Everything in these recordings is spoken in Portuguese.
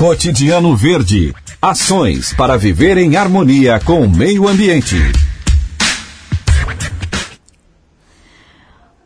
Cotidiano Verde. Ações para viver em harmonia com o meio ambiente.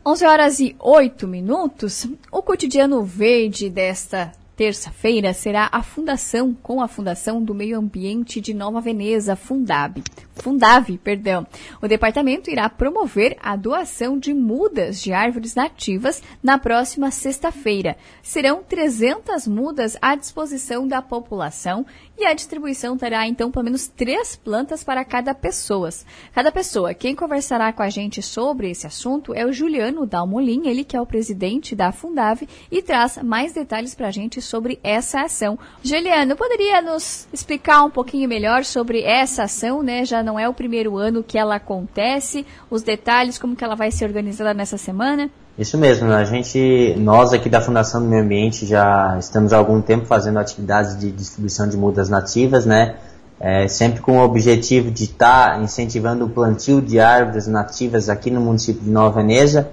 11 horas e 8 minutos. O Cotidiano Verde desta terça-feira será a fundação com a Fundação do Meio Ambiente de Nova Veneza, Fundab. Fundave, perdão. O departamento irá promover a doação de mudas de árvores nativas na próxima sexta-feira. Serão 300 mudas à disposição da população e a distribuição terá então pelo menos três plantas para cada pessoa. Cada pessoa. Quem conversará com a gente sobre esse assunto é o Juliano Dalmolin, ele que é o presidente da Fundave e traz mais detalhes para a gente sobre essa ação. Juliano, poderia nos explicar um pouquinho melhor sobre essa ação, né? Já não é o primeiro ano que ela acontece, os detalhes, como que ela vai ser organizada nessa semana? Isso mesmo, a gente, nós aqui da Fundação do Meio Ambiente já estamos há algum tempo fazendo atividades de distribuição de mudas nativas, né? É, sempre com o objetivo de estar tá incentivando o plantio de árvores nativas aqui no município de Nova Veneza.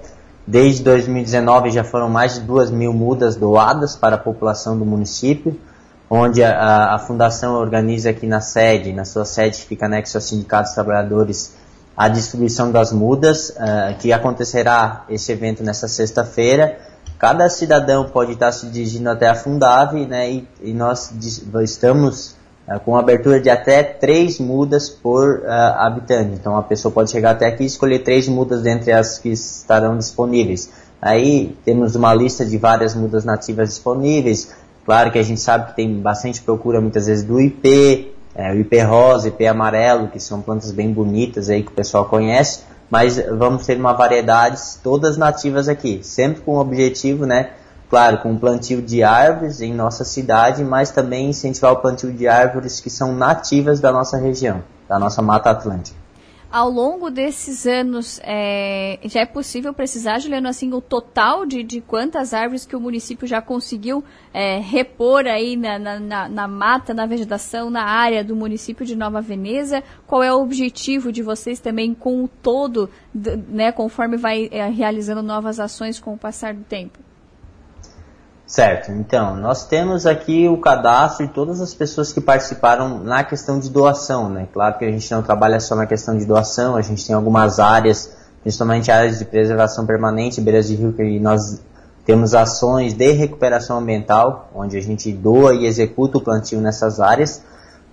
Desde 2019 já foram mais de duas mil mudas doadas para a população do município onde a, a, fundação organiza aqui na sede, na sua sede que fica anexo ao Sindicato dos Trabalhadores, a distribuição das mudas, uh, que acontecerá esse evento nessa sexta-feira. Cada cidadão pode estar se dirigindo até a Fundave, né, e, e nós estamos uh, com abertura de até três mudas por uh, habitante. Então a pessoa pode chegar até aqui e escolher três mudas dentre as que estarão disponíveis. Aí temos uma lista de várias mudas nativas disponíveis, Claro que a gente sabe que tem bastante procura muitas vezes do IP, é, o IP rosa, IP amarelo, que são plantas bem bonitas aí que o pessoal conhece, mas vamos ter uma variedade todas nativas aqui, sempre com o objetivo, né, claro, com o plantio de árvores em nossa cidade, mas também incentivar o plantio de árvores que são nativas da nossa região, da nossa Mata Atlântica ao longo desses anos, é, já é possível precisar, Juliano, assim, o total de, de quantas árvores que o município já conseguiu é, repor aí na, na, na, mata, na vegetação, na área do município de Nova Veneza? Qual é o objetivo de vocês também com o todo, né, conforme vai é, realizando novas ações com o passar do tempo? Certo, então, nós temos aqui o cadastro de todas as pessoas que participaram na questão de doação, né? Claro que a gente não trabalha só na questão de doação, a gente tem algumas áreas, principalmente áreas de preservação permanente, beiras de rio, que nós temos ações de recuperação ambiental, onde a gente doa e executa o plantio nessas áreas.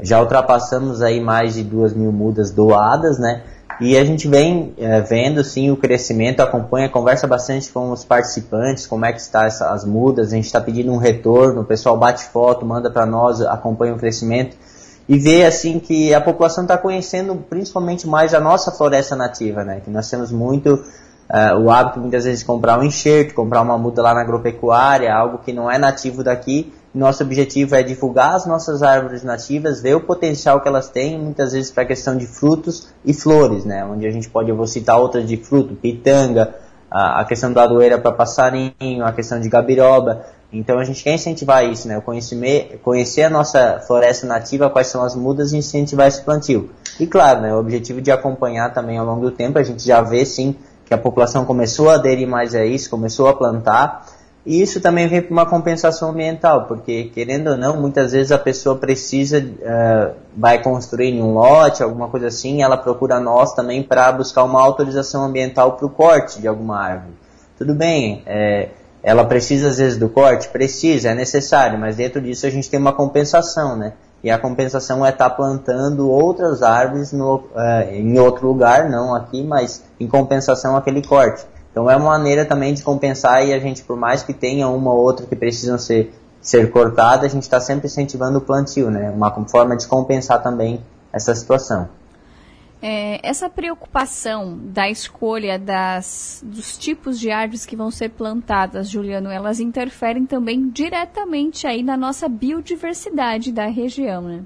Já ultrapassamos aí mais de duas mil mudas doadas, né? E a gente vem é, vendo sim o crescimento, acompanha, conversa bastante com os participantes, como é que está essa, as mudas, a gente está pedindo um retorno, o pessoal bate foto, manda para nós, acompanha o crescimento e vê assim que a população está conhecendo principalmente mais a nossa floresta nativa, né? Que nós temos muito uh, o hábito muitas vezes de comprar um enxerto, comprar uma muda lá na agropecuária, algo que não é nativo daqui nosso objetivo é divulgar as nossas árvores nativas, ver o potencial que elas têm, muitas vezes para a questão de frutos e flores, né? Onde a gente pode, eu vou citar outras de fruto, pitanga, a, a questão da aroeira para passarinho, a questão de gabiroba. Então a gente quer incentivar isso, né? Conhecer, conhecer a nossa floresta nativa, quais são as mudas e incentivar esse plantio. E claro, né, o objetivo de acompanhar também ao longo do tempo, a gente já vê sim que a população começou a aderir mais a isso, começou a plantar, e isso também vem para uma compensação ambiental, porque querendo ou não, muitas vezes a pessoa precisa, uh, vai construir em um lote, alguma coisa assim, ela procura nós também para buscar uma autorização ambiental para o corte de alguma árvore. Tudo bem, é, ela precisa às vezes do corte? Precisa, é necessário, mas dentro disso a gente tem uma compensação, né? E a compensação é estar tá plantando outras árvores no, uh, em outro lugar, não aqui, mas em compensação aquele corte. Então é uma maneira também de compensar e a gente, por mais que tenha uma ou outra que precisam ser, ser cortada, a gente está sempre incentivando o plantio, né? Uma forma de compensar também essa situação. É, essa preocupação da escolha das, dos tipos de árvores que vão ser plantadas, Juliano, elas interferem também diretamente aí na nossa biodiversidade da região, né?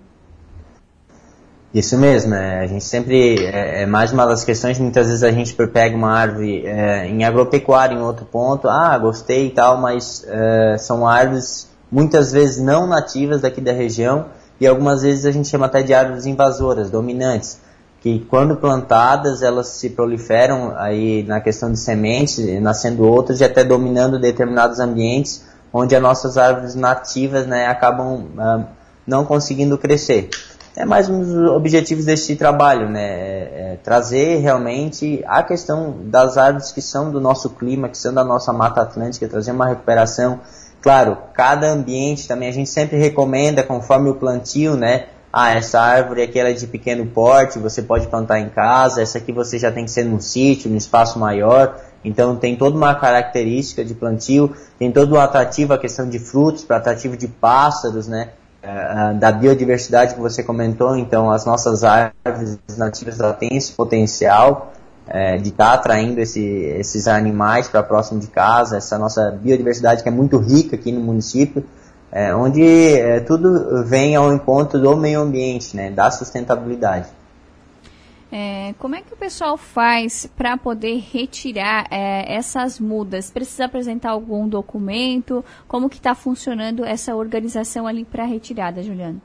Isso mesmo, é, a gente sempre, é, é, mais uma das questões, muitas vezes a gente pega uma árvore é, em agropecuária em outro ponto, ah, gostei e tal, mas é, são árvores muitas vezes não nativas daqui da região e algumas vezes a gente chama até de árvores invasoras, dominantes, que quando plantadas elas se proliferam aí na questão de sementes, nascendo outras e até dominando determinados ambientes, onde as nossas árvores nativas né, acabam uh, não conseguindo crescer. É mais um dos objetivos desse trabalho, né? É, é trazer realmente a questão das árvores que são do nosso clima, que são da nossa Mata Atlântica, trazer uma recuperação. Claro, cada ambiente também a gente sempre recomenda conforme o plantio, né? Ah, essa árvore aqui é de pequeno porte, você pode plantar em casa, essa aqui você já tem que ser num sítio, num espaço maior. Então tem toda uma característica de plantio, tem todo o atrativo a questão de frutos, para atrativo de pássaros, né? Uh, da biodiversidade que você comentou, então as nossas árvores nativas têm esse potencial uh, de estar tá atraindo esse, esses animais para próximo de casa, essa nossa biodiversidade que é muito rica aqui no município, uh, onde tudo vem ao encontro do meio ambiente, né, da sustentabilidade. É, como é que o pessoal faz para poder retirar é, essas mudas? Precisa apresentar algum documento? Como que está funcionando essa organização ali para retirada, Juliano?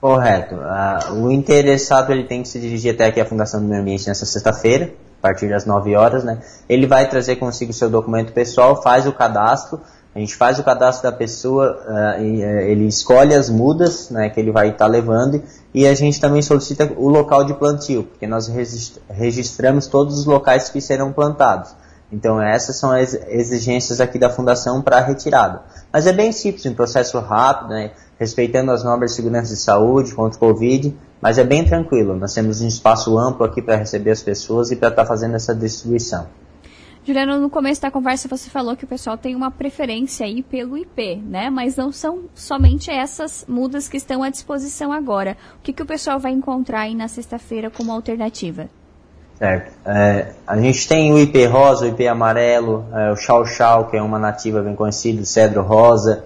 Correto. Uh, o interessado ele tem que se dirigir até aqui à Fundação do Meio Ambiente nessa sexta-feira, a partir das 9 horas, né? Ele vai trazer consigo seu documento pessoal, faz o cadastro, a gente faz o cadastro da pessoa, uh, e, uh, ele escolhe as mudas né, que ele vai estar tá levando e a gente também solicita o local de plantio, porque nós registramos todos os locais que serão plantados. Então essas são as exigências aqui da fundação para a retirada. Mas é bem simples, um processo rápido, né, respeitando as normas de segurança de saúde contra o Covid, mas é bem tranquilo. Nós temos um espaço amplo aqui para receber as pessoas e para estar tá fazendo essa distribuição. Juliano, no começo da conversa você falou que o pessoal tem uma preferência aí pelo IP, né? Mas não são somente essas mudas que estão à disposição agora. O que, que o pessoal vai encontrar aí na sexta-feira como alternativa? Certo. É, a gente tem o IP rosa, o IP amarelo, é, o chau chau, que é uma nativa bem conhecida, o cedro rosa,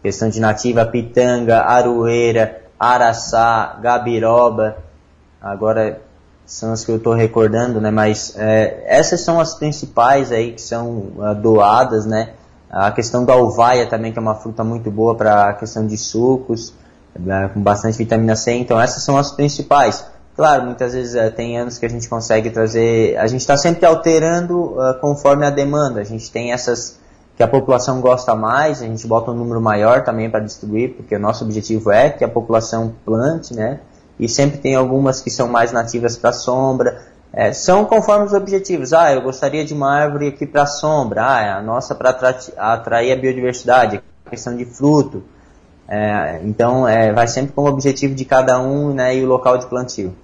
questão de nativa, pitanga, aroeira, araçá, gabiroba. Agora são as que eu estou recordando, né? Mas é, essas são as principais aí que são uh, doadas, né? A questão da alvaia também, que é uma fruta muito boa para a questão de sucos, né? com bastante vitamina C. Então essas são as principais. Claro, muitas vezes uh, tem anos que a gente consegue trazer. A gente está sempre alterando uh, conforme a demanda. A gente tem essas que a população gosta mais, a gente bota um número maior também para distribuir, porque o nosso objetivo é que a população plante, né? E sempre tem algumas que são mais nativas para sombra. É, são conforme os objetivos. Ah, eu gostaria de uma árvore aqui para sombra. Ah, é a nossa para atrair a biodiversidade, questão de fruto. É, então, é, vai sempre com o objetivo de cada um né, e o local de plantio.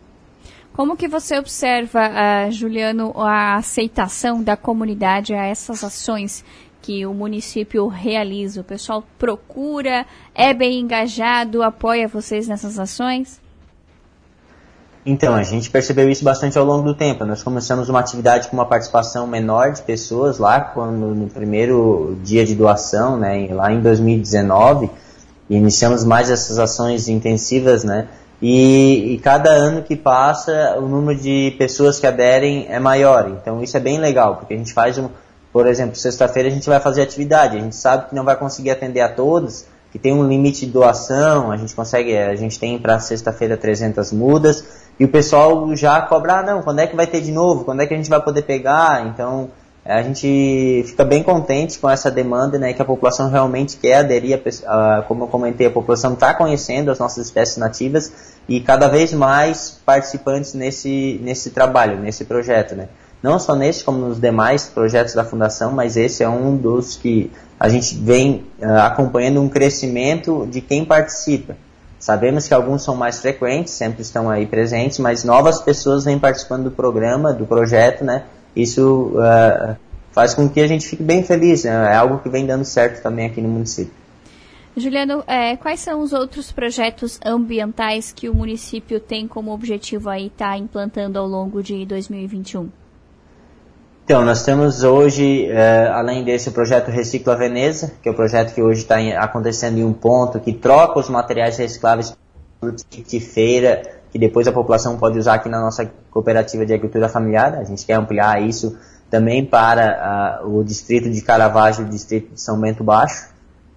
Como que você observa, uh, Juliano, a aceitação da comunidade a essas ações que o município realiza? O pessoal procura, é bem engajado, apoia vocês nessas ações? Então, a gente percebeu isso bastante ao longo do tempo. Nós começamos uma atividade com uma participação menor de pessoas lá, quando, no primeiro dia de doação, né, lá em 2019, e iniciamos mais essas ações intensivas, né, e, e, cada ano que passa, o número de pessoas que aderem é maior. Então, isso é bem legal, porque a gente faz um, por exemplo, sexta-feira a gente vai fazer atividade, a gente sabe que não vai conseguir atender a todos, que tem um limite de doação, a gente consegue, a gente tem para sexta-feira 300 mudas, e o pessoal já cobra, ah, não, quando é que vai ter de novo? Quando é que a gente vai poder pegar? Então, a gente fica bem contente com essa demanda, né, que a população realmente quer aderir, a, como eu comentei, a população está conhecendo as nossas espécies nativas e cada vez mais participantes nesse, nesse trabalho, nesse projeto, né. Não só nesse, como nos demais projetos da Fundação, mas esse é um dos que a gente vem uh, acompanhando um crescimento de quem participa. Sabemos que alguns são mais frequentes, sempre estão aí presentes, mas novas pessoas vêm participando do programa, do projeto, né? Isso uh, faz com que a gente fique bem feliz, né? é algo que vem dando certo também aqui no município. Juliano, é, quais são os outros projetos ambientais que o município tem como objetivo aí estar tá implantando ao longo de 2021? Então, nós temos hoje, é, além desse, o projeto Recicla Veneza, que é o projeto que hoje está acontecendo em um ponto que troca os materiais recicláveis por de feira, que depois a população pode usar aqui na nossa cooperativa de agricultura familiar. A gente quer ampliar isso também para o distrito de Caravaggio, o distrito de São Bento Baixo.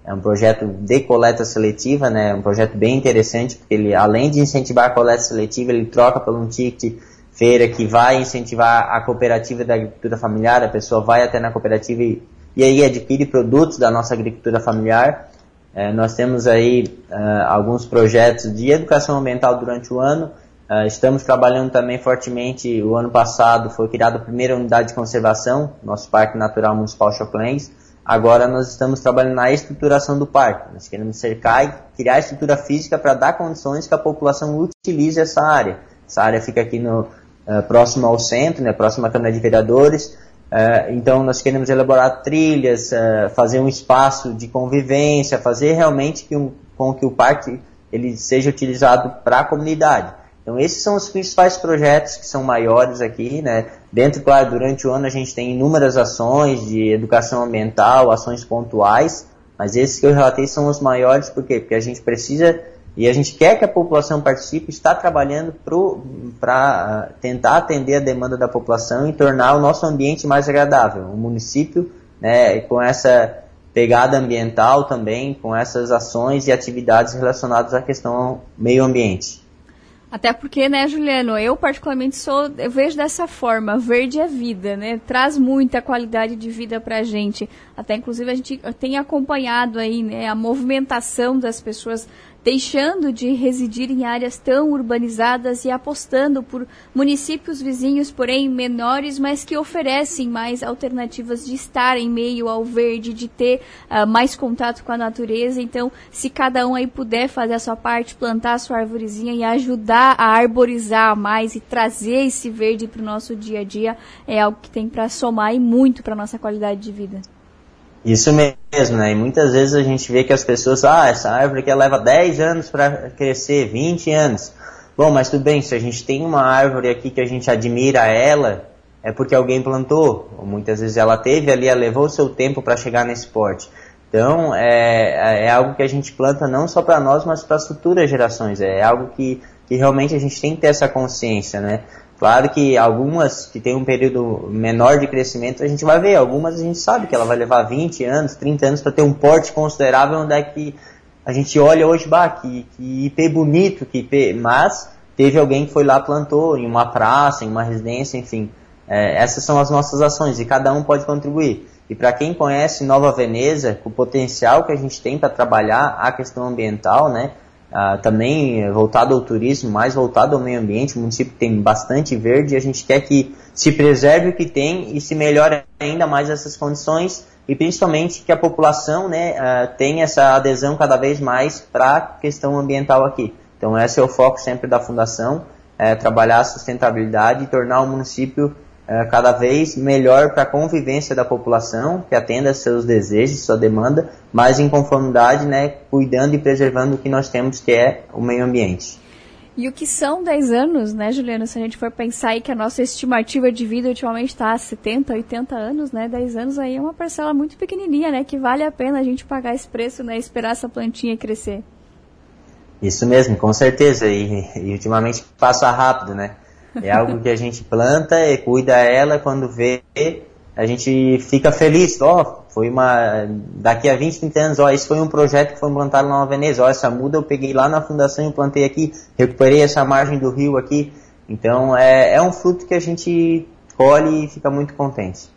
É um projeto de coleta seletiva, né? um projeto bem interessante, porque ele, além de incentivar a coleta seletiva, ele troca por um ticket feira que vai incentivar a cooperativa da agricultura familiar, a pessoa vai até na cooperativa e e aí adquire produtos da nossa agricultura familiar. É, nós temos aí uh, alguns projetos de educação ambiental durante o ano. Uh, estamos trabalhando também fortemente. O ano passado foi criada a primeira unidade de conservação, nosso Parque Natural Municipal Choclens. Agora nós estamos trabalhando na estruturação do parque. Nós queremos cercar e criar estrutura física para dar condições que a população utilize essa área. Essa área fica aqui no, uh, próximo ao centro, né, próximo à Câmara de Vereadores. Uh, então nós queremos elaborar trilhas, uh, fazer um espaço de convivência, fazer realmente que um, com que o parque ele seja utilizado para a comunidade. Então esses são os principais projetos que são maiores aqui, né? Dentro, claro, durante o ano a gente tem inúmeras ações de educação ambiental, ações pontuais, mas esses que eu relatei são os maiores, por quê? Porque a gente precisa e a gente quer que a população participe, está trabalhando para ah, tentar atender a demanda da população e tornar o nosso ambiente mais agradável. O município, né, com essa pegada ambiental também, com essas ações e atividades relacionadas à questão meio ambiente. Até porque, né, Juliano, eu particularmente sou, eu vejo dessa forma, verde é vida, né? Traz muita qualidade de vida pra gente. Até inclusive a gente tem acompanhado aí, né, a movimentação das pessoas deixando de residir em áreas tão urbanizadas e apostando por municípios vizinhos, porém menores, mas que oferecem mais alternativas de estar em meio ao verde, de ter uh, mais contato com a natureza. Então, se cada um aí puder fazer a sua parte, plantar a sua arvorezinha e ajudar a arborizar mais e trazer esse verde para o nosso dia a dia, é algo que tem para somar e muito para nossa qualidade de vida. Isso mesmo, né? E muitas vezes a gente vê que as pessoas, ah, essa árvore que leva 10 anos para crescer, 20 anos. Bom, mas tudo bem, se a gente tem uma árvore aqui que a gente admira ela, é porque alguém plantou. Ou muitas vezes ela teve ali, ela levou o seu tempo para chegar nesse porte. Então, é, é algo que a gente planta não só para nós, mas para as futuras gerações. É algo que, que realmente a gente tem que ter essa consciência, né? Claro que algumas que tem um período menor de crescimento, a gente vai ver. Algumas a gente sabe que ela vai levar 20 anos, 30 anos para ter um porte considerável onde é que a gente olha hoje, bah, que, que IP bonito, que IP, mas teve alguém que foi lá plantou em uma praça, em uma residência, enfim. É, essas são as nossas ações e cada um pode contribuir. E para quem conhece Nova Veneza, o potencial que a gente tem para trabalhar a questão ambiental, né? Uh, também voltado ao turismo, mais voltado ao meio ambiente. O município tem bastante verde e a gente quer que se preserve o que tem e se melhore ainda mais essas condições e principalmente que a população né, uh, tenha essa adesão cada vez mais para a questão ambiental aqui. Então esse é o foco sempre da Fundação, é trabalhar a sustentabilidade e tornar o município é, cada vez melhor para a convivência da população, que atenda seus desejos, sua demanda, mas em conformidade, né, cuidando e preservando o que nós temos, que é o meio ambiente. E o que são 10 anos, né, Juliana? Se a gente for pensar aí que a nossa estimativa de vida ultimamente está a 70, 80 anos, né? 10 anos aí é uma parcela muito pequenininha, né? Que vale a pena a gente pagar esse preço, né? Esperar essa plantinha crescer. Isso mesmo, com certeza. E, e ultimamente passa rápido, né? É algo que a gente planta e cuida ela, quando vê, a gente fica feliz. Ó, oh, foi uma. Daqui a 20, 30 anos, ó, esse foi um projeto que foi implantado lá na Veneza. Ó, essa muda eu peguei lá na fundação e plantei aqui, recuperei essa margem do rio aqui. Então é, é um fruto que a gente colhe e fica muito contente.